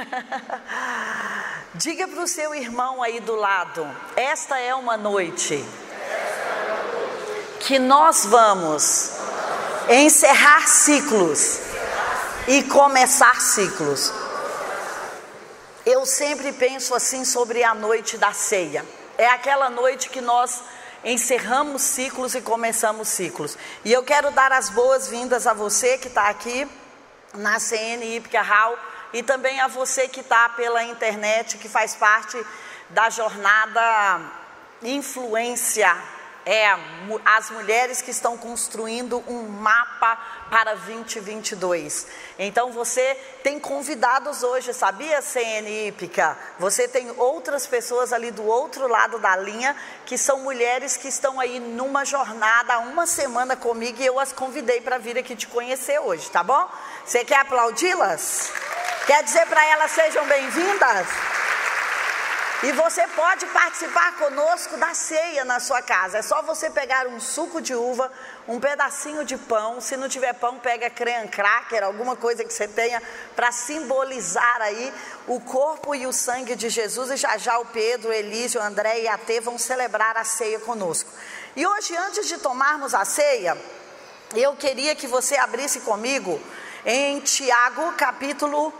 Diga para o seu irmão aí do lado: esta é uma noite que nós vamos encerrar ciclos e começar ciclos. Eu sempre penso assim sobre a noite da ceia. É aquela noite que nós encerramos ciclos e começamos ciclos. E eu quero dar as boas-vindas a você que está aqui na CN Ipca Hall e também a você que está pela internet, que faz parte da jornada Influência é as mulheres que estão construindo um mapa para 2022. Então você tem convidados hoje, sabia, CN Hípica? Você tem outras pessoas ali do outro lado da linha que são mulheres que estão aí numa jornada há uma semana comigo e eu as convidei para vir aqui te conhecer hoje, tá bom? Você quer aplaudi-las? Quer dizer para elas sejam bem-vindas? E você pode participar conosco da ceia na sua casa. É só você pegar um suco de uva, um pedacinho de pão. Se não tiver pão, pega cream cracker, alguma coisa que você tenha para simbolizar aí o corpo e o sangue de Jesus. E já já o Pedro, o Elísio, o André e a T vão celebrar a ceia conosco. E hoje, antes de tomarmos a ceia, eu queria que você abrisse comigo em Tiago capítulo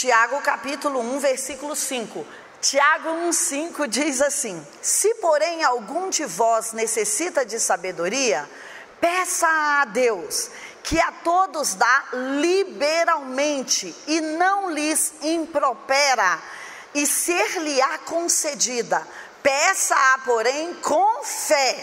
Tiago capítulo 1, versículo 5. Tiago 1,5 diz assim: Se porém algum de vós necessita de sabedoria, peça a Deus, que a todos dá liberalmente e não lhes impropera, e ser-lhe-á concedida. Peça-a, porém, com fé,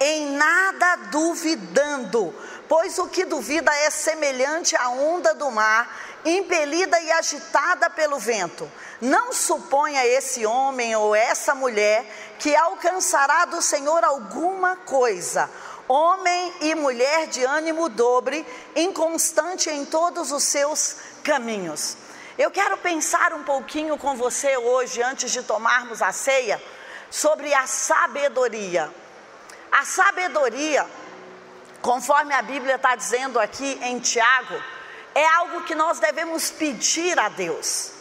em nada duvidando, pois o que duvida é semelhante à onda do mar impelida e agitada pelo vento. Não suponha esse homem ou essa mulher que alcançará do Senhor alguma coisa. Homem e mulher de ânimo dobre, inconstante em todos os seus caminhos. Eu quero pensar um pouquinho com você hoje, antes de tomarmos a ceia, sobre a sabedoria. A sabedoria, conforme a Bíblia está dizendo aqui em Tiago, é algo que nós devemos pedir a Deus.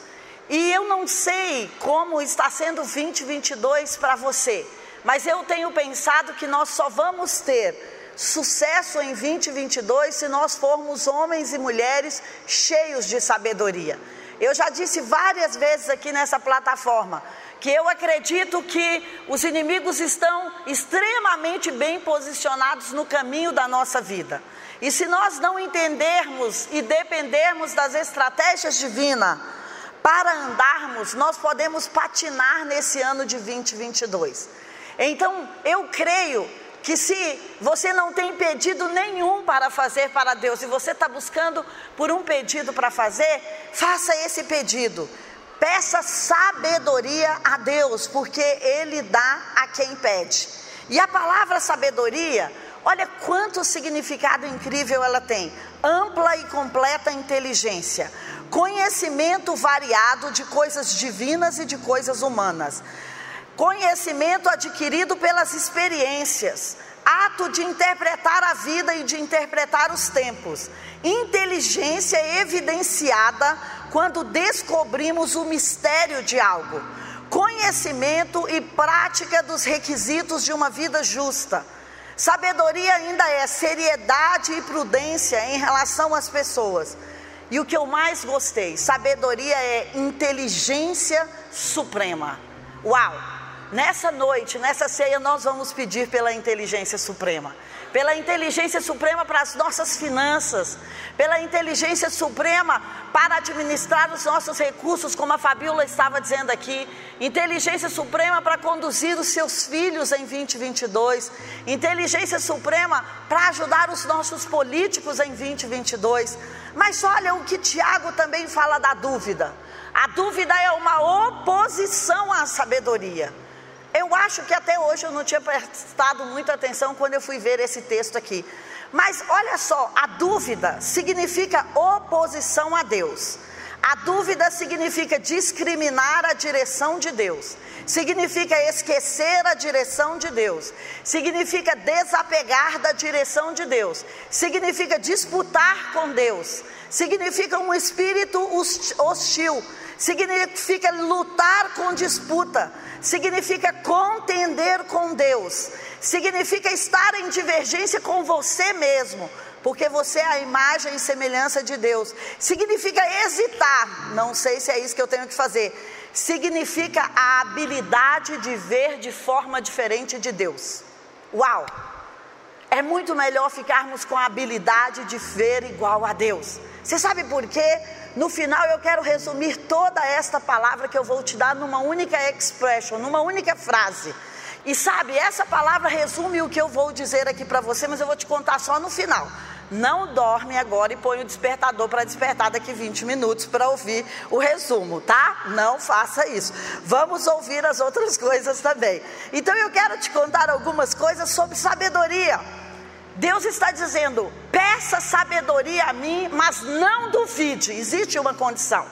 E eu não sei como está sendo 2022 para você, mas eu tenho pensado que nós só vamos ter sucesso em 2022 se nós formos homens e mulheres cheios de sabedoria. Eu já disse várias vezes aqui nessa plataforma que eu acredito que os inimigos estão extremamente bem posicionados no caminho da nossa vida. E se nós não entendermos e dependermos das estratégias divinas para andarmos, nós podemos patinar nesse ano de 2022. Então, eu creio que se você não tem pedido nenhum para fazer para Deus e você está buscando por um pedido para fazer, faça esse pedido. Peça sabedoria a Deus, porque Ele dá a quem pede. E a palavra sabedoria, Olha quanto significado incrível ela tem: ampla e completa inteligência, conhecimento variado de coisas divinas e de coisas humanas, conhecimento adquirido pelas experiências, ato de interpretar a vida e de interpretar os tempos, inteligência evidenciada quando descobrimos o mistério de algo, conhecimento e prática dos requisitos de uma vida justa Sabedoria ainda é seriedade e prudência em relação às pessoas. E o que eu mais gostei, sabedoria é inteligência suprema. Uau! Nessa noite, nessa ceia, nós vamos pedir pela inteligência suprema pela inteligência suprema para as nossas finanças, pela inteligência suprema para administrar os nossos recursos, como a Fabiola estava dizendo aqui, inteligência suprema para conduzir os seus filhos em 2022, inteligência suprema para ajudar os nossos políticos em 2022. Mas olha o que Tiago também fala da dúvida. A dúvida é uma oposição à sabedoria. Eu acho que até hoje eu não tinha prestado muita atenção quando eu fui ver esse texto aqui. Mas olha só, a dúvida significa oposição a Deus. A dúvida significa discriminar a direção de Deus, significa esquecer a direção de Deus, significa desapegar da direção de Deus, significa disputar com Deus, significa um espírito hostil, significa lutar com disputa, significa contender com Deus, significa estar em divergência com você mesmo, porque você é a imagem e semelhança de Deus. Significa hesitar, não sei se é isso que eu tenho que fazer. Significa a habilidade de ver de forma diferente de Deus. Uau! É muito melhor ficarmos com a habilidade de ver igual a Deus. Você sabe por quê? No final eu quero resumir toda esta palavra que eu vou te dar numa única expression, numa única frase. E sabe, essa palavra resume o que eu vou dizer aqui para você, mas eu vou te contar só no final. Não dorme agora e põe o despertador para despertar daqui 20 minutos para ouvir o resumo, tá? Não faça isso. Vamos ouvir as outras coisas também. Então eu quero te contar algumas coisas sobre sabedoria. Deus está dizendo: peça sabedoria a mim, mas não duvide. Existe uma condição.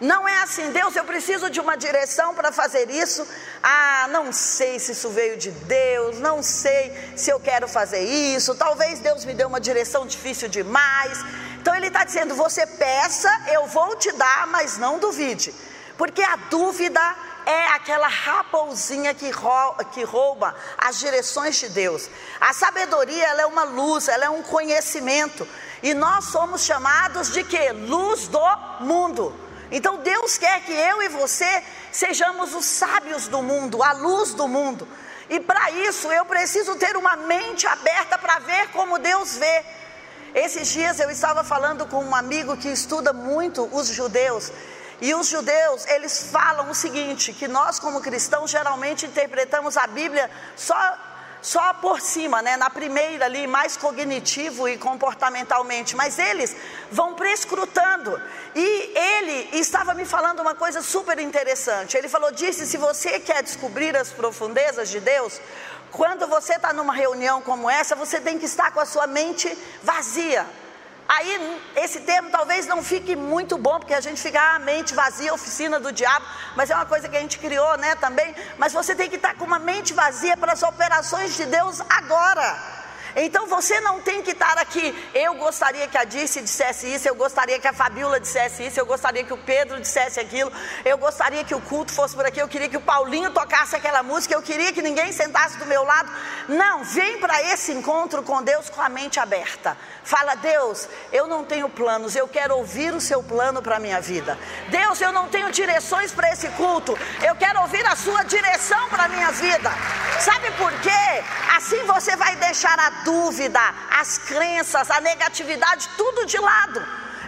Não é assim, Deus, eu preciso de uma direção para fazer isso. Ah, não sei se isso veio de Deus, não sei se eu quero fazer isso. Talvez Deus me dê uma direção difícil demais. Então Ele está dizendo: você peça, eu vou te dar, mas não duvide, porque a dúvida é aquela raposinha que rouba, que rouba as direções de Deus. A sabedoria ela é uma luz, ela é um conhecimento. E nós somos chamados de que? Luz do mundo. Então Deus quer que eu e você sejamos os sábios do mundo, a luz do mundo. E para isso eu preciso ter uma mente aberta para ver como Deus vê. Esses dias eu estava falando com um amigo que estuda muito os judeus. E os judeus, eles falam o seguinte: que nós, como cristãos, geralmente interpretamos a Bíblia só só por cima, né, na primeira ali, mais cognitivo e comportamentalmente, mas eles vão prescrutando. E ele estava me falando uma coisa super interessante. Ele falou: disse, se você quer descobrir as profundezas de Deus, quando você está numa reunião como essa, você tem que estar com a sua mente vazia. Aí esse termo talvez não fique muito bom, porque a gente fica a ah, mente vazia, oficina do diabo, mas é uma coisa que a gente criou, né, também. Mas você tem que estar com uma mente vazia para as operações de Deus agora. Então você não tem que estar aqui. Eu gostaria que a Dice dissesse isso, eu gostaria que a Fabiola dissesse isso, eu gostaria que o Pedro dissesse aquilo, eu gostaria que o culto fosse por aqui, eu queria que o Paulinho tocasse aquela música, eu queria que ninguém sentasse do meu lado. Não, vem para esse encontro com Deus com a mente aberta. Fala, Deus, eu não tenho planos, eu quero ouvir o seu plano para a minha vida. Deus, eu não tenho direções para esse culto, eu quero ouvir a sua direção para a minha vida. Sabe por quê? Assim você vai deixar a dúvida, as crenças, a negatividade, tudo de lado.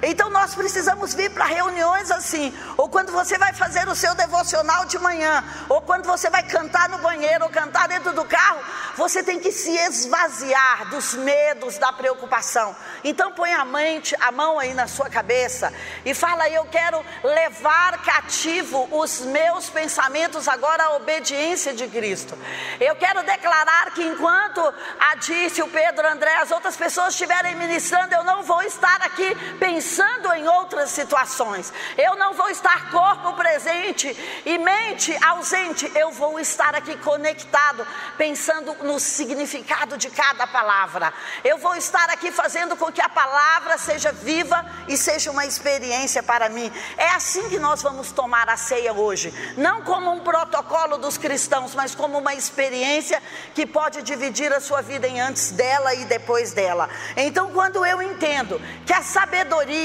Então nós precisamos vir para reuniões assim, ou quando você vai fazer o seu devocional de manhã, ou quando você vai cantar no banheiro, ou cantar dentro do carro, você tem que se esvaziar dos medos, da preocupação. Então põe a mente, a mão aí na sua cabeça e fala: "Eu quero levar cativo os meus pensamentos agora à obediência de Cristo. Eu quero declarar que enquanto a Disse, o Pedro, André, as outras pessoas estiverem ministrando, eu não vou estar aqui pensando pensando em outras situações. Eu não vou estar corpo presente e mente ausente. Eu vou estar aqui conectado, pensando no significado de cada palavra. Eu vou estar aqui fazendo com que a palavra seja viva e seja uma experiência para mim. É assim que nós vamos tomar a ceia hoje. Não como um protocolo dos cristãos, mas como uma experiência que pode dividir a sua vida em antes dela e depois dela. Então, quando eu entendo que a sabedoria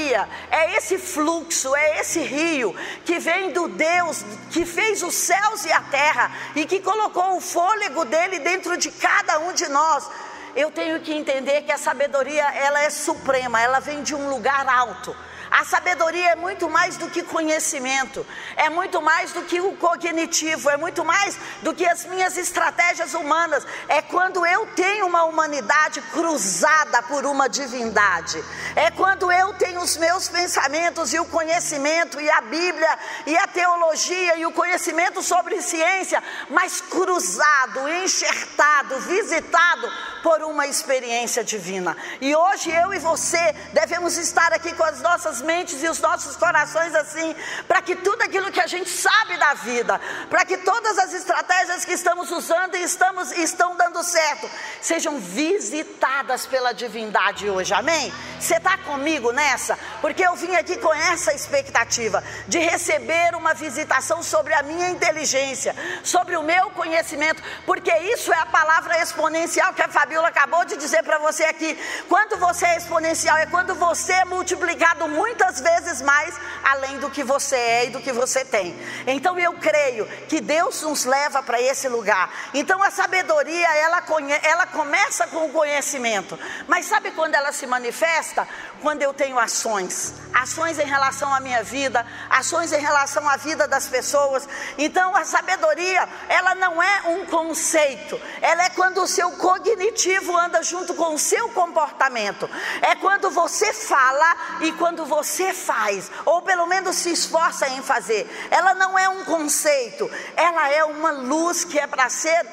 é esse fluxo, é esse rio que vem do Deus que fez os céus e a terra e que colocou o fôlego dele dentro de cada um de nós. Eu tenho que entender que a sabedoria ela é suprema, ela vem de um lugar alto. A sabedoria é muito mais do que conhecimento, é muito mais do que o cognitivo, é muito mais do que as minhas estratégias humanas. É quando eu tenho uma humanidade cruzada por uma divindade, é quando eu tenho os meus pensamentos e o conhecimento, e a Bíblia, e a teologia, e o conhecimento sobre ciência, mas cruzado, enxertado, visitado por uma experiência divina. E hoje eu e você devemos estar aqui com as nossas mentes e os nossos corações assim, para que tudo aquilo que a gente sabe da vida, para que todas as estratégias que estamos usando e estamos estão dando certo, sejam visitadas pela divindade hoje. Amém? Você está comigo nessa? Porque eu vim aqui com essa expectativa de receber uma visitação sobre a minha inteligência, sobre o meu conhecimento, porque isso é a palavra exponencial que a Fabiola acabou de dizer para você aqui. Quando você é exponencial, é quando você é multiplicado muitas vezes mais além do que você é e do que você tem. Então eu creio que Deus nos leva para esse lugar. Então a sabedoria, ela, ela começa com o conhecimento, mas sabe quando ela se manifesta? Quando eu tenho ações, ações em relação à minha vida, ações em relação à vida das pessoas. Então a sabedoria, ela não é um conceito, ela é quando o seu cognitivo anda junto com o seu comportamento. É quando você fala e quando você faz, ou pelo menos se esforça em fazer. Ela não é um conceito, ela é uma luz que é para ser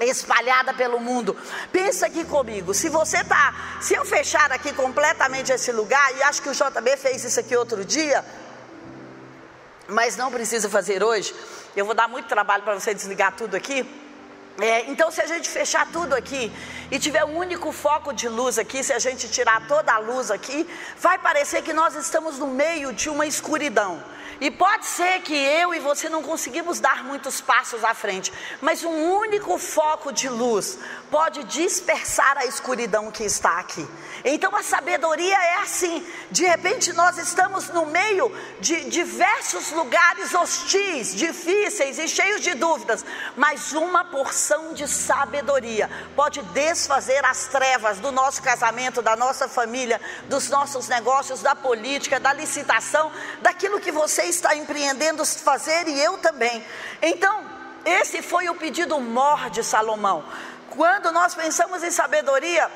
espalhada pelo mundo. Pensa aqui comigo, se você tá, se eu fechar aqui completamente esse lugar, e acho que o JB fez isso aqui outro dia, mas não precisa fazer hoje. Eu vou dar muito trabalho para você desligar tudo aqui. É, então, se a gente fechar tudo aqui e tiver um único foco de luz aqui, se a gente tirar toda a luz aqui, vai parecer que nós estamos no meio de uma escuridão. E pode ser que eu e você não conseguimos dar muitos passos à frente, mas um único foco de luz pode dispersar a escuridão que está aqui. Então a sabedoria é assim: de repente nós estamos no meio de diversos lugares hostis, difíceis e cheios de dúvidas, mas uma porção de sabedoria pode desfazer as trevas do nosso casamento, da nossa família, dos nossos negócios, da política, da licitação, daquilo que você está empreendendo fazer e eu também. Então, esse foi o pedido mor de Salomão. Quando nós pensamos em sabedoria,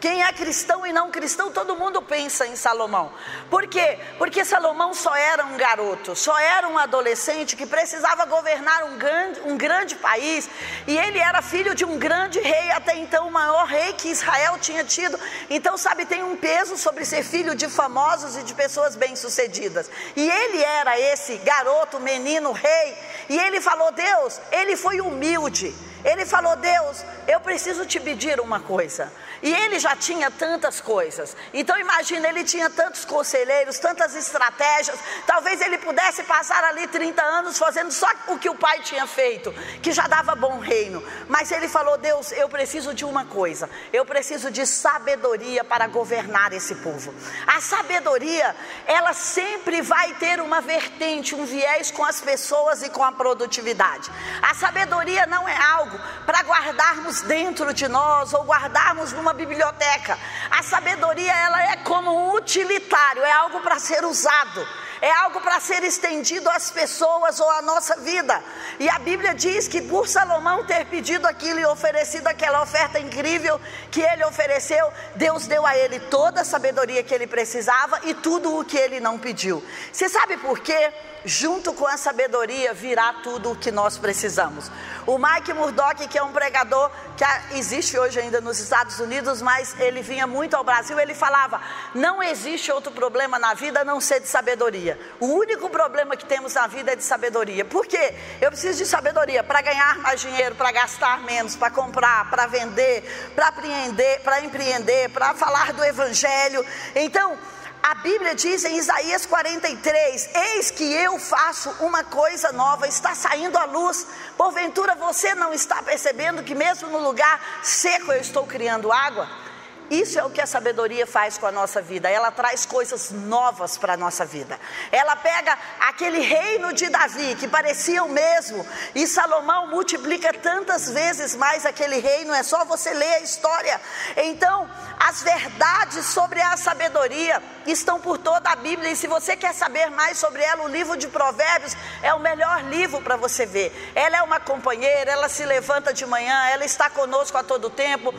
quem é cristão e não cristão, todo mundo pensa em Salomão. Por quê? Porque Salomão só era um garoto, só era um adolescente que precisava governar um grande, um grande país. E ele era filho de um grande rei, até então o maior rei que Israel tinha tido. Então, sabe, tem um peso sobre ser filho de famosos e de pessoas bem-sucedidas. E ele era esse garoto, menino, rei. E ele falou: Deus, ele foi humilde. Ele falou: Deus, eu preciso te pedir uma coisa. E ele já tinha tantas coisas. Então imagina, ele tinha tantos conselheiros, tantas estratégias. Talvez ele pudesse passar ali 30 anos fazendo só o que o pai tinha feito, que já dava bom reino. Mas ele falou: Deus, eu preciso de uma coisa. Eu preciso de sabedoria para governar esse povo. A sabedoria, ela sempre vai ter uma vertente, um viés com as pessoas e com a produtividade. A sabedoria não é algo para guardarmos dentro de nós ou guardarmos numa biblioteca. A sabedoria ela é como um utilitário, é algo para ser usado é algo para ser estendido às pessoas ou à nossa vida. E a Bíblia diz que por Salomão ter pedido aquilo e oferecido aquela oferta incrível que ele ofereceu, Deus deu a ele toda a sabedoria que ele precisava e tudo o que ele não pediu. Você sabe por quê? junto com a sabedoria virá tudo o que nós precisamos. O Mike Murdock, que é um pregador que existe hoje ainda nos Estados Unidos, mas ele vinha muito ao Brasil, ele falava: não existe outro problema na vida a não ser de sabedoria. O único problema que temos na vida é de sabedoria. Por quê? Eu preciso de sabedoria para ganhar mais dinheiro, para gastar menos, para comprar, para vender, para empreender, para empreender, para falar do evangelho. Então, a Bíblia diz em Isaías 43: Eis que eu faço uma coisa nova, está saindo à luz. Porventura você não está percebendo que, mesmo no lugar seco, eu estou criando água? Isso é o que a sabedoria faz com a nossa vida. Ela traz coisas novas para a nossa vida. Ela pega aquele reino de Davi, que parecia o mesmo, e Salomão multiplica tantas vezes mais aquele reino. É só você ler a história. Então, as verdades sobre a sabedoria estão por toda a Bíblia. E se você quer saber mais sobre ela, o livro de Provérbios é o melhor livro para você ver. Ela é uma companheira, ela se levanta de manhã, ela está conosco a todo tempo.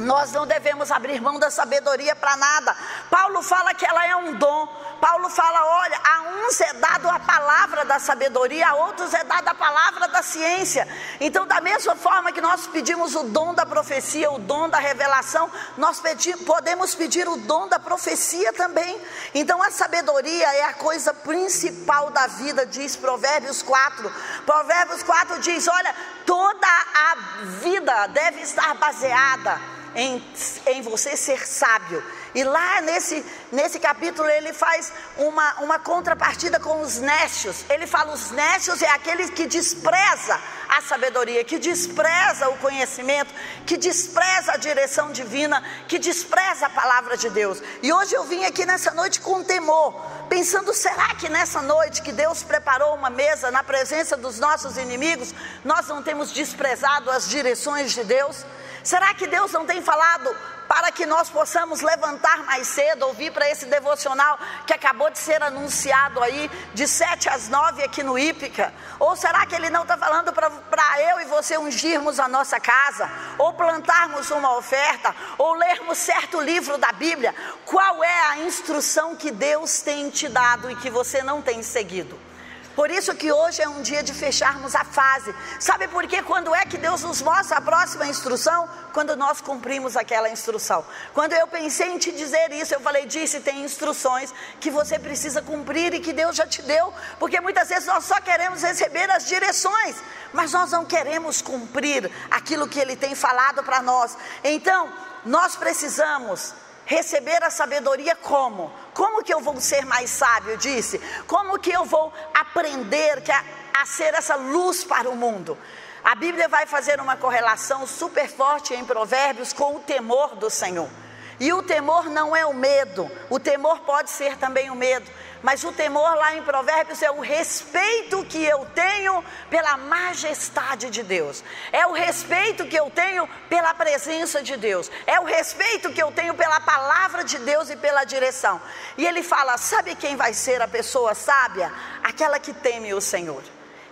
Nós não devemos abrir mão da sabedoria para nada. Paulo fala que ela é um dom. Paulo fala: olha, a uns é dado a palavra da sabedoria, a outros é dada a palavra da ciência. Então, da mesma forma que nós pedimos o dom da profecia, o dom da revelação, nós podemos pedir o dom da profecia também. Então, a sabedoria é a coisa principal da vida, diz Provérbios 4. Provérbios 4 diz: Olha, toda a vida deve estar baseada em, em você ser sábio. E lá nesse, nesse capítulo ele faz uma, uma contrapartida com os nécios. Ele fala: os nécios é aquele que despreza a sabedoria, que despreza o conhecimento, que despreza a direção divina, que despreza a palavra de Deus. E hoje eu vim aqui nessa noite com temor, pensando: será que nessa noite que Deus preparou uma mesa na presença dos nossos inimigos, nós não temos desprezado as direções de Deus? Será que Deus não tem falado para que nós possamos levantar mais cedo, ouvir para esse devocional que acabou de ser anunciado aí, de 7 às 9 aqui no Ípica? Ou será que Ele não está falando para eu e você ungirmos a nossa casa, ou plantarmos uma oferta, ou lermos certo livro da Bíblia? Qual é a instrução que Deus tem te dado e que você não tem seguido? Por isso que hoje é um dia de fecharmos a fase. Sabe por quê? Quando é que Deus nos mostra a próxima instrução? Quando nós cumprimos aquela instrução. Quando eu pensei em te dizer isso, eu falei, disse, tem instruções que você precisa cumprir e que Deus já te deu. Porque muitas vezes nós só queremos receber as direções, mas nós não queremos cumprir aquilo que Ele tem falado para nós. Então, nós precisamos receber a sabedoria como? Como que eu vou ser mais sábio? Disse. Como que eu vou aprender a, a ser essa luz para o mundo? A Bíblia vai fazer uma correlação super forte em Provérbios com o temor do Senhor. E o temor não é o medo, o temor pode ser também o medo, mas o temor lá em Provérbios é o respeito que eu tenho pela majestade de Deus, é o respeito que eu tenho pela presença de Deus, é o respeito que eu tenho pela palavra de Deus e pela direção. E ele fala: sabe quem vai ser a pessoa sábia? Aquela que teme o Senhor.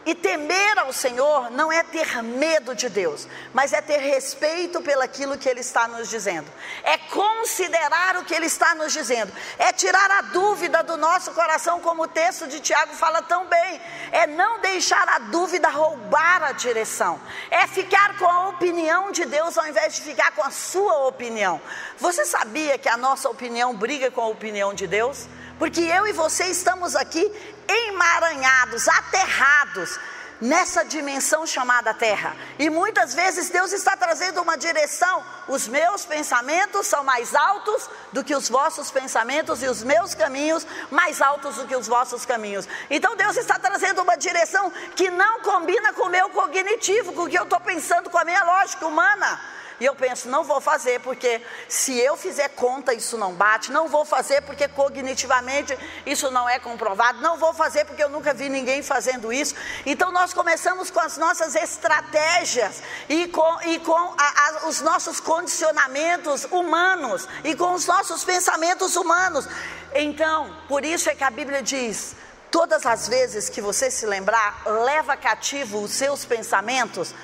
E temer ao Senhor não é ter medo de Deus, mas é ter respeito pelaquilo que Ele está nos dizendo, é considerar o que Ele está nos dizendo, é tirar a dúvida do nosso coração, como o texto de Tiago fala tão bem, é não deixar a dúvida roubar a direção, é ficar com a opinião de Deus ao invés de ficar com a sua opinião. Você sabia que a nossa opinião briga com a opinião de Deus? Porque eu e você estamos aqui emaranhados, aterrados nessa dimensão chamada terra. E muitas vezes Deus está trazendo uma direção. Os meus pensamentos são mais altos do que os vossos pensamentos e os meus caminhos mais altos do que os vossos caminhos. Então Deus está trazendo uma direção que não combina com o meu cognitivo, com o que eu estou pensando, com a minha lógica humana. E eu penso, não vou fazer porque se eu fizer conta isso não bate, não vou fazer porque cognitivamente isso não é comprovado, não vou fazer porque eu nunca vi ninguém fazendo isso. Então nós começamos com as nossas estratégias e com, e com a, a, os nossos condicionamentos humanos e com os nossos pensamentos humanos. Então, por isso é que a Bíblia diz: todas as vezes que você se lembrar, leva cativo os seus pensamentos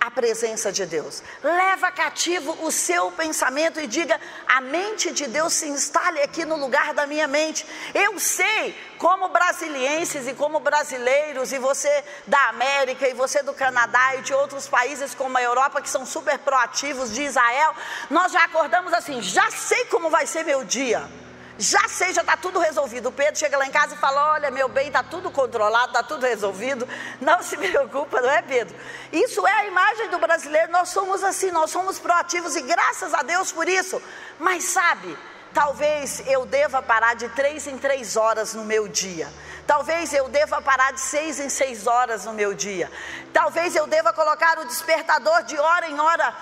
a presença de Deus. Leva cativo o seu pensamento e diga: a mente de Deus se instale aqui no lugar da minha mente. Eu sei, como brasilienses e como brasileiros, e você da América, e você do Canadá e de outros países como a Europa, que são super proativos, de Israel, nós já acordamos assim: já sei como vai ser meu dia já sei, já está tudo resolvido. O Pedro chega lá em casa e fala: Olha, meu bem, está tudo controlado, está tudo resolvido. Não se preocupa, não é, Pedro? Isso é a imagem do brasileiro. Nós somos assim, nós somos proativos e graças a Deus por isso. Mas sabe, talvez eu deva parar de três em três horas no meu dia. Talvez eu deva parar de seis em seis horas no meu dia. Talvez eu deva colocar o despertador de hora em hora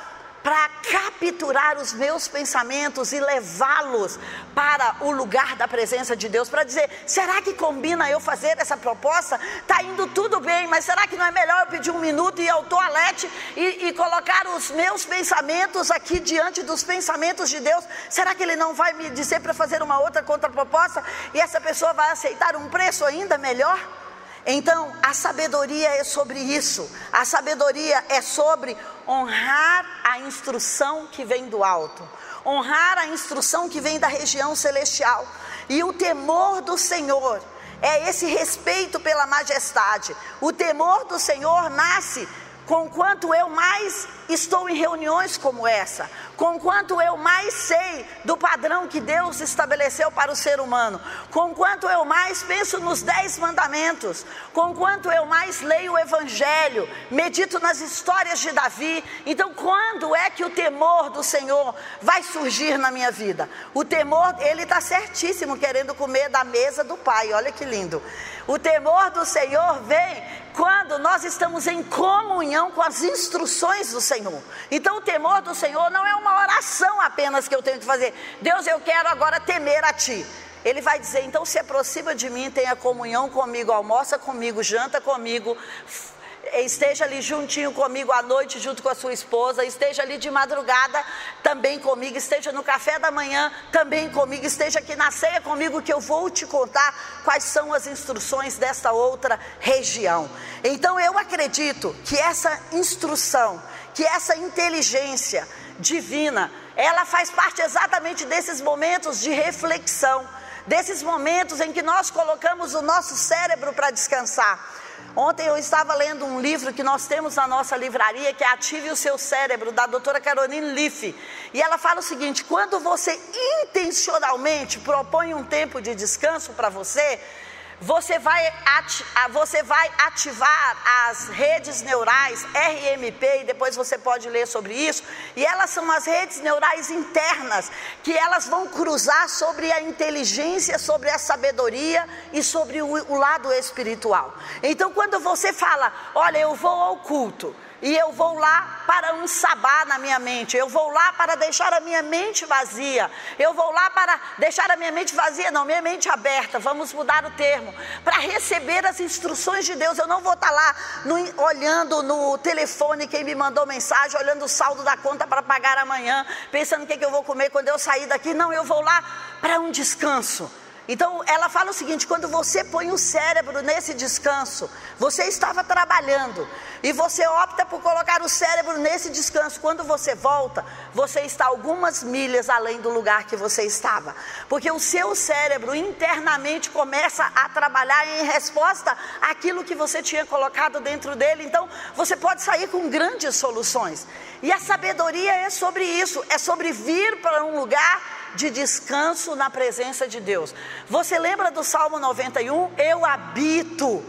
para capturar os meus pensamentos e levá-los para o lugar da presença de Deus, para dizer: será que combina eu fazer essa proposta? Está indo tudo bem, mas será que não é melhor eu pedir um minuto e ir ao toalete e, e colocar os meus pensamentos aqui diante dos pensamentos de Deus? Será que Ele não vai me dizer para fazer uma outra contraproposta e essa pessoa vai aceitar um preço ainda melhor? Então, a sabedoria é sobre isso. A sabedoria é sobre honrar a instrução que vem do alto, honrar a instrução que vem da região celestial. E o temor do Senhor é esse respeito pela majestade. O temor do Senhor nasce com quanto eu mais estou em reuniões como essa, com quanto eu mais sei do padrão que Deus estabeleceu para o ser humano, com quanto eu mais penso nos dez mandamentos, com quanto eu mais leio o Evangelho, medito nas histórias de Davi. Então, quando é que o temor do Senhor vai surgir na minha vida? O temor, ele está certíssimo, querendo comer da mesa do Pai, olha que lindo. O temor do Senhor vem quando nós estamos em comunhão com as instruções do Senhor. Então, o temor do Senhor não é uma oração apenas que eu tenho que fazer. Deus, eu quero agora temer a Ti. Ele vai dizer: então se aproxima de mim, tenha comunhão comigo, almoça comigo, janta comigo, esteja ali juntinho comigo à noite, junto com a sua esposa, esteja ali de madrugada também comigo, esteja no café da manhã também comigo, esteja aqui na ceia comigo, que eu vou te contar quais são as instruções desta outra região. Então eu acredito que essa instrução, que essa inteligência divina, ela faz parte exatamente desses momentos de reflexão, desses momentos em que nós colocamos o nosso cérebro para descansar. Ontem eu estava lendo um livro que nós temos na nossa livraria, que é Ative o Seu Cérebro, da doutora Caroline Leaf. E ela fala o seguinte: quando você intencionalmente propõe um tempo de descanso para você, você vai, você vai ativar as redes neurais RMP, e depois você pode ler sobre isso, e elas são as redes neurais internas, que elas vão cruzar sobre a inteligência, sobre a sabedoria e sobre o, o lado espiritual. Então, quando você fala, olha, eu vou ao culto, e eu vou lá para um sabá na minha mente, eu vou lá para deixar a minha mente vazia, eu vou lá para deixar a minha mente vazia, não, minha mente aberta, vamos mudar o termo, para receber as instruções de Deus. Eu não vou estar lá no, olhando no telefone quem me mandou mensagem, olhando o saldo da conta para pagar amanhã, pensando o que, que eu vou comer quando eu sair daqui. Não, eu vou lá para um descanso. Então ela fala o seguinte: quando você põe o cérebro nesse descanso, você estava trabalhando e você opta por colocar o cérebro nesse descanso. Quando você volta, você está algumas milhas além do lugar que você estava, porque o seu cérebro internamente começa a trabalhar em resposta àquilo que você tinha colocado dentro dele. Então você pode sair com grandes soluções. E a sabedoria é sobre isso, é sobre vir para um lugar de descanso na presença de Deus. Você lembra do Salmo 91? Eu habito,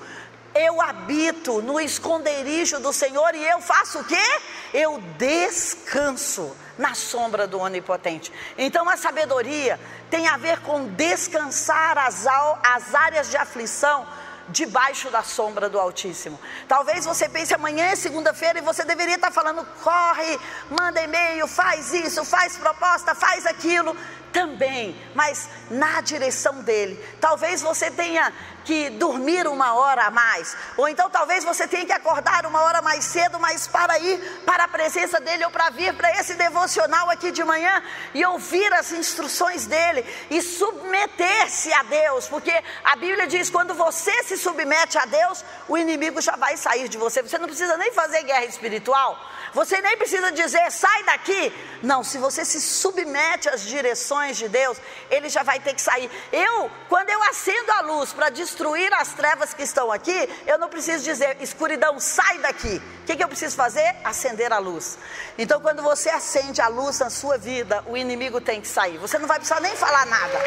eu habito no esconderijo do Senhor e eu faço o quê? Eu descanso na sombra do Onipotente. Então a sabedoria tem a ver com descansar as, as áreas de aflição debaixo da sombra do Altíssimo. Talvez você pense amanhã é segunda-feira e você deveria estar falando: corre, manda e-mail, faz isso, faz proposta, faz aquilo. Também, mas na direção dele. Talvez você tenha que dormir uma hora a mais, ou então talvez você tenha que acordar uma hora mais cedo, mas para ir para a presença dele ou para vir para esse devocional aqui de manhã e ouvir as instruções dele e submeter-se a Deus, porque a Bíblia diz: quando você se submete a Deus, o inimigo já vai sair de você. Você não precisa nem fazer guerra espiritual, você nem precisa dizer sai daqui. Não, se você se submete às direções de Deus, ele já vai ter que sair. Eu, quando eu acendo a luz para destruir as trevas que estão aqui, eu não preciso dizer escuridão, sai daqui. O que, que eu preciso fazer? Acender a luz. Então, quando você acende a luz na sua vida, o inimigo tem que sair. Você não vai precisar nem falar nada.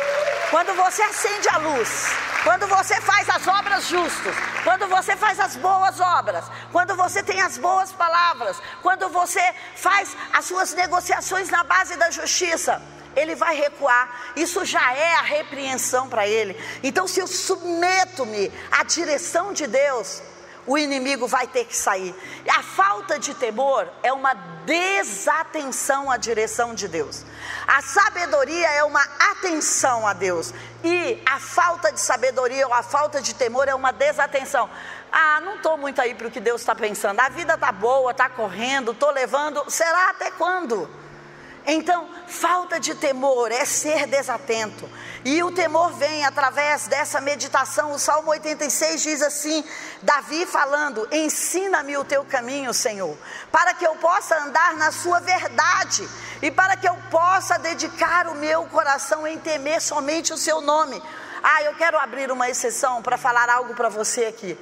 Quando você acende a luz, quando você faz as obras justas, quando você faz as boas obras, quando você tem as boas palavras, quando você faz as suas negociações na base da justiça, ele vai recuar. Isso já é a repreensão para ele. Então, se eu submeto-me à direção de Deus, o inimigo vai ter que sair. A falta de temor é uma desatenção à direção de Deus. A sabedoria é uma atenção a Deus. E a falta de sabedoria ou a falta de temor é uma desatenção. Ah, não estou muito aí para o que Deus está pensando. A vida está boa, está correndo, estou levando. Será até quando? Então, falta de temor é ser desatento. E o temor vem através dessa meditação. O Salmo 86 diz assim: Davi falando: Ensina-me o teu caminho, Senhor, para que eu possa andar na sua verdade e para que eu possa dedicar o meu coração em temer somente o seu nome. Ah, eu quero abrir uma exceção para falar algo para você aqui.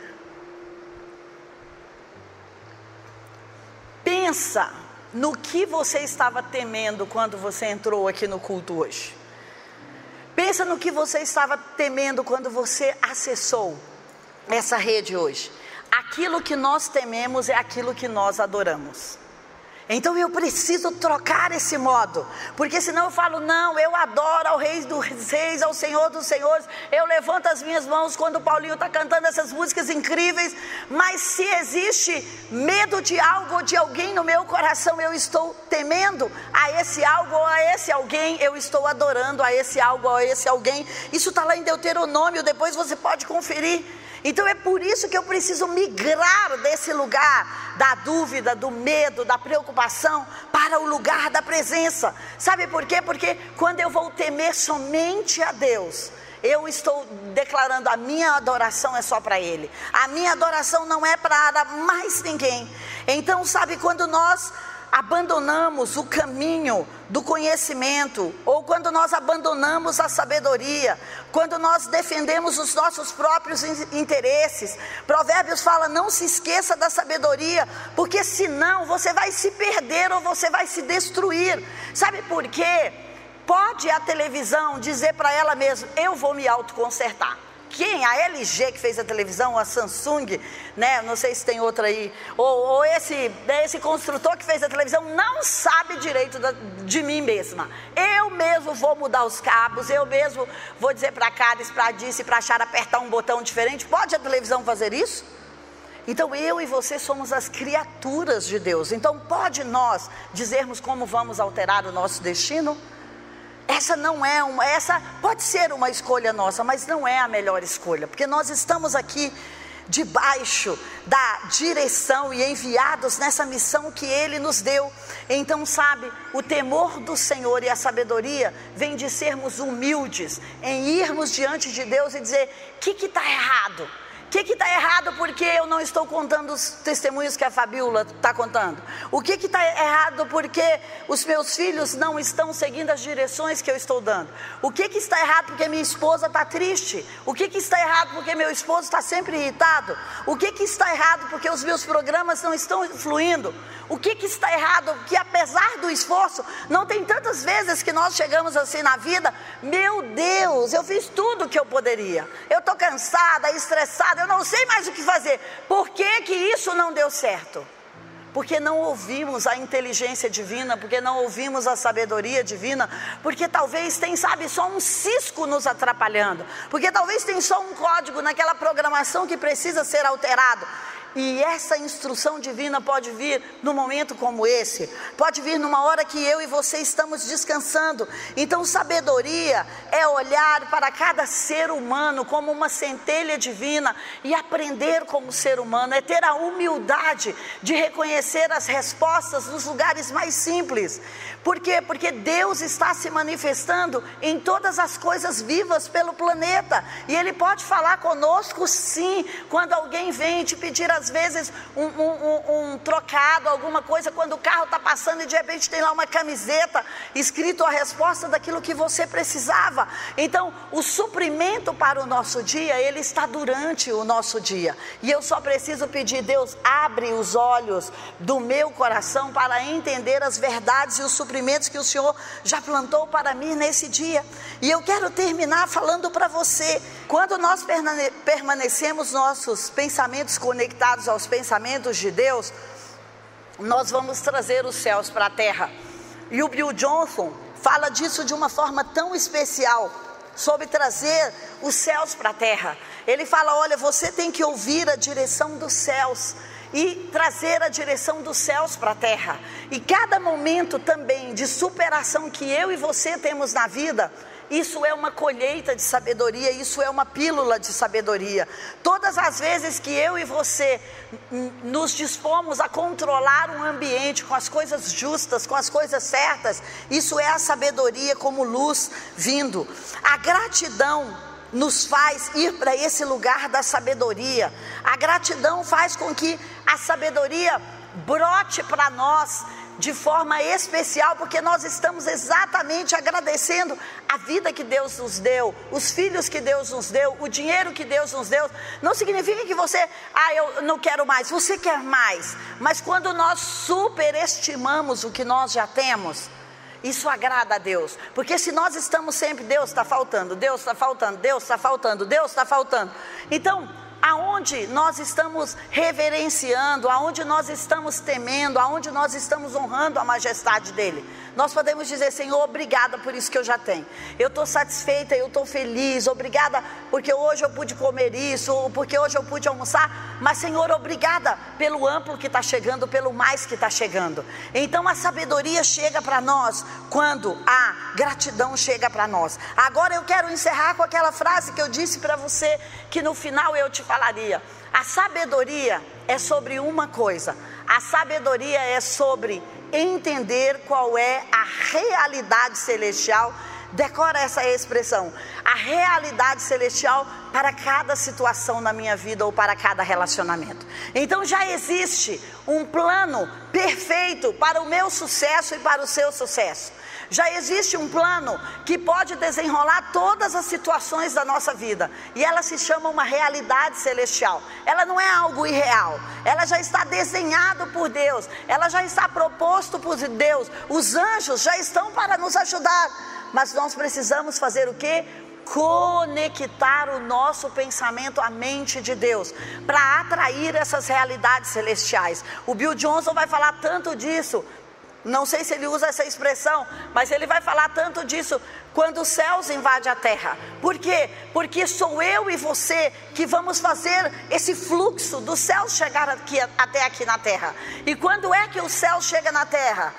Pensa no que você estava temendo quando você entrou aqui no culto hoje. Pensa no que você estava temendo quando você acessou essa rede hoje. Aquilo que nós tememos é aquilo que nós adoramos. Então eu preciso trocar esse modo, porque senão eu falo, não, eu adoro ao Rei dos Reis, ao Senhor dos Senhores, eu levanto as minhas mãos quando o Paulinho está cantando essas músicas incríveis, mas se existe medo de algo ou de alguém no meu coração, eu estou temendo a esse algo ou a esse alguém, eu estou adorando a esse algo ou a esse alguém. Isso está lá em Deuteronômio, depois você pode conferir. Então é por isso que eu preciso migrar desse lugar da dúvida, do medo, da preocupação para o lugar da presença. Sabe por quê? Porque quando eu vou temer somente a Deus, eu estou declarando a minha adoração é só para Ele. A minha adoração não é para mais ninguém. Então, sabe, quando nós abandonamos o caminho do conhecimento, ou quando nós abandonamos a sabedoria, quando nós defendemos os nossos próprios interesses. Provérbios fala: não se esqueça da sabedoria, porque senão você vai se perder ou você vai se destruir. Sabe por quê? Pode a televisão dizer para ela mesma: eu vou me autoconsertar quem? A LG que fez a televisão, a Samsung, né? Não sei se tem outra aí. Ou, ou esse, esse construtor que fez a televisão não sabe direito da, de mim mesma. Eu mesmo vou mudar os cabos, eu mesmo vou dizer para Cáris, para Dice, para Achar apertar um botão diferente. Pode a televisão fazer isso? Então eu e você somos as criaturas de Deus. Então pode nós dizermos como vamos alterar o nosso destino? Essa não é uma, essa pode ser uma escolha nossa, mas não é a melhor escolha, porque nós estamos aqui debaixo da direção e enviados nessa missão que Ele nos deu. Então, sabe, o temor do Senhor e a sabedoria vem de sermos humildes, em irmos diante de Deus e dizer: o que está errado? O que está errado porque eu não estou contando os testemunhos que a Fabiola está contando? O que está errado porque os meus filhos não estão seguindo as direções que eu estou dando? O que, que está errado porque minha esposa está triste? O que, que está errado porque meu esposo está sempre irritado? O que, que está errado porque os meus programas não estão fluindo? O que, que está errado? Que apesar do esforço, não tem tantas vezes que nós chegamos assim na vida, meu Deus, eu fiz tudo o que eu poderia. Eu estou cansada, estressada, eu não sei mais o que fazer. Por que, que isso não deu certo? Porque não ouvimos a inteligência divina, porque não ouvimos a sabedoria divina, porque talvez tem, sabe, só um cisco nos atrapalhando, porque talvez tem só um código naquela programação que precisa ser alterado. E essa instrução divina pode vir num momento como esse, pode vir numa hora que eu e você estamos descansando. Então, sabedoria é olhar para cada ser humano como uma centelha divina e aprender como ser humano, é ter a humildade de reconhecer as respostas nos lugares mais simples. Por quê? Porque Deus está se manifestando em todas as coisas vivas pelo planeta e Ele pode falar conosco sim, quando alguém vem te pedir a às vezes um, um, um, trocado, alguma coisa, quando o carro está passando e de repente tem lá uma camiseta escrito a resposta daquilo que você precisava. Então, o suprimento para o nosso dia, ele está durante o nosso dia. E eu só preciso pedir, Deus, abre os olhos do meu coração para entender as verdades e os suprimentos que o Senhor já plantou para mim nesse dia. E eu quero terminar falando para você, quando nós permanecemos nossos pensamentos conectados aos pensamentos de Deus, nós vamos trazer os céus para a terra. E o Bill Johnson fala disso de uma forma tão especial, sobre trazer os céus para a terra. Ele fala: olha, você tem que ouvir a direção dos céus e trazer a direção dos céus para a terra. E cada momento também de superação que eu e você temos na vida, isso é uma colheita de sabedoria, isso é uma pílula de sabedoria. Todas as vezes que eu e você nos dispomos a controlar um ambiente com as coisas justas, com as coisas certas, isso é a sabedoria como luz vindo. A gratidão nos faz ir para esse lugar da sabedoria. A gratidão faz com que a sabedoria brote para nós de forma especial, porque nós estamos exatamente agradecendo a vida que Deus nos deu, os filhos que Deus nos deu, o dinheiro que Deus nos deu. Não significa que você, ah, eu não quero mais, você quer mais, mas quando nós superestimamos o que nós já temos, isso agrada a Deus, porque se nós estamos sempre, Deus está faltando, Deus está faltando, Deus está faltando, Deus está faltando. Então, aonde nós estamos reverenciando, aonde nós estamos temendo, aonde nós estamos honrando a majestade dele. Nós podemos dizer, Senhor, obrigada por isso que eu já tenho. Eu estou satisfeita, eu estou feliz, obrigada porque hoje eu pude comer isso, porque hoje eu pude almoçar. Mas, Senhor, obrigada pelo amplo que está chegando, pelo mais que está chegando. Então a sabedoria chega para nós quando a gratidão chega para nós. Agora eu quero encerrar com aquela frase que eu disse para você, que no final eu te falaria. A sabedoria é sobre uma coisa: a sabedoria é sobre entender qual é a realidade celestial. Decora essa expressão: a realidade celestial para cada situação na minha vida ou para cada relacionamento. Então já existe um plano perfeito para o meu sucesso e para o seu sucesso. Já existe um plano que pode desenrolar todas as situações da nossa vida, e ela se chama uma realidade celestial. Ela não é algo irreal, ela já está desenhado por Deus, ela já está proposto por Deus. Os anjos já estão para nos ajudar, mas nós precisamos fazer o que? conectar o nosso pensamento à mente de Deus, para atrair essas realidades celestiais. O Bill Johnson vai falar tanto disso não sei se ele usa essa expressão, mas ele vai falar tanto disso quando os céus invadem a terra. Por quê? Porque sou eu e você que vamos fazer esse fluxo do céu chegar aqui, até aqui na terra. E quando é que o céu chega na terra?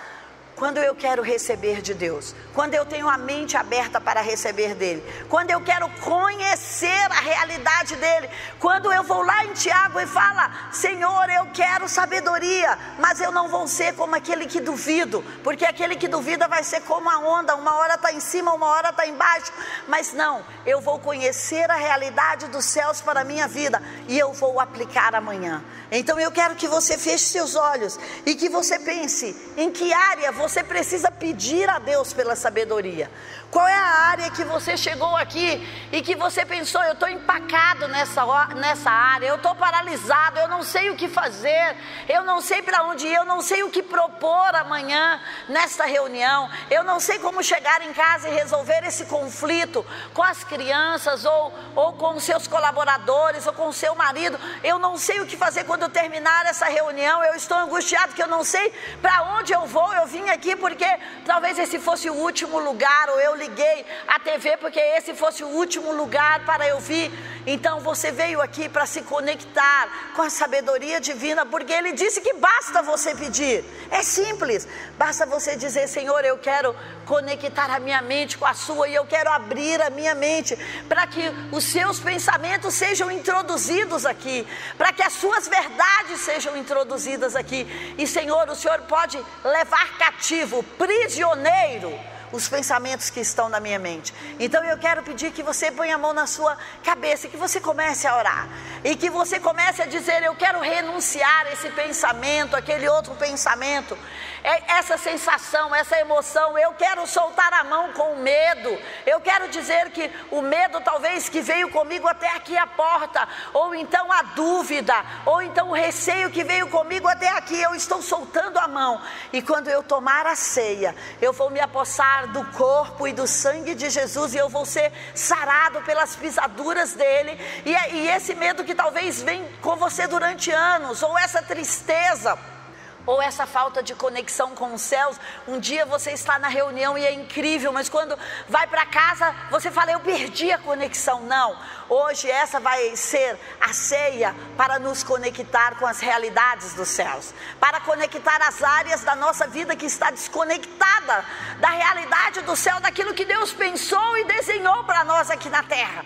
Quando eu quero receber de Deus, quando eu tenho a mente aberta para receber dele, quando eu quero conhecer a realidade dele, quando eu vou lá em Tiago e fala: Senhor, eu quero sabedoria, mas eu não vou ser como aquele que duvido, porque aquele que duvida vai ser como a onda, uma hora está em cima, uma hora está embaixo, mas não, eu vou conhecer a realidade dos céus para a minha vida e eu vou aplicar amanhã. Então eu quero que você feche seus olhos e que você pense em que área você você precisa pedir a Deus pela sabedoria. Qual é a área que você chegou aqui e que você pensou, eu estou empacado nessa, nessa área, eu estou paralisado, eu não sei o que fazer, eu não sei para onde ir, eu não sei o que propor amanhã nesta reunião, eu não sei como chegar em casa e resolver esse conflito com as crianças ou, ou com seus colaboradores ou com seu marido, eu não sei o que fazer quando terminar essa reunião, eu estou angustiado que eu não sei para onde eu vou, eu vim aqui porque talvez esse fosse o último lugar ou eu liguei a TV porque esse fosse o último lugar para eu vir. Então você veio aqui para se conectar com a sabedoria divina, porque ele disse que basta você pedir. É simples, basta você dizer: Senhor, eu quero conectar a minha mente com a sua e eu quero abrir a minha mente para que os seus pensamentos sejam introduzidos aqui, para que as suas verdades sejam introduzidas aqui. E Senhor, o Senhor pode levar cativo, prisioneiro os pensamentos que estão na minha mente. Então eu quero pedir que você ponha a mão na sua cabeça, que você comece a orar e que você comece a dizer: Eu quero renunciar esse pensamento, aquele outro pensamento, essa sensação, essa emoção. Eu quero soltar a mão com o medo. Eu quero dizer que o medo, talvez, que veio comigo até aqui a porta, ou então a dúvida, ou então o receio que veio comigo até aqui, eu estou soltando a mão. E quando eu tomar a ceia, eu vou me apossar do corpo e do sangue de Jesus e eu vou ser sarado pelas pisaduras dele. E, é, e esse medo que talvez vem com você durante anos, ou essa tristeza ou essa falta de conexão com os céus. Um dia você está na reunião e é incrível, mas quando vai para casa, você fala: Eu perdi a conexão. Não, hoje essa vai ser a ceia para nos conectar com as realidades dos céus, para conectar as áreas da nossa vida que está desconectada da realidade do céu, daquilo que Deus pensou e desenhou para nós aqui na terra.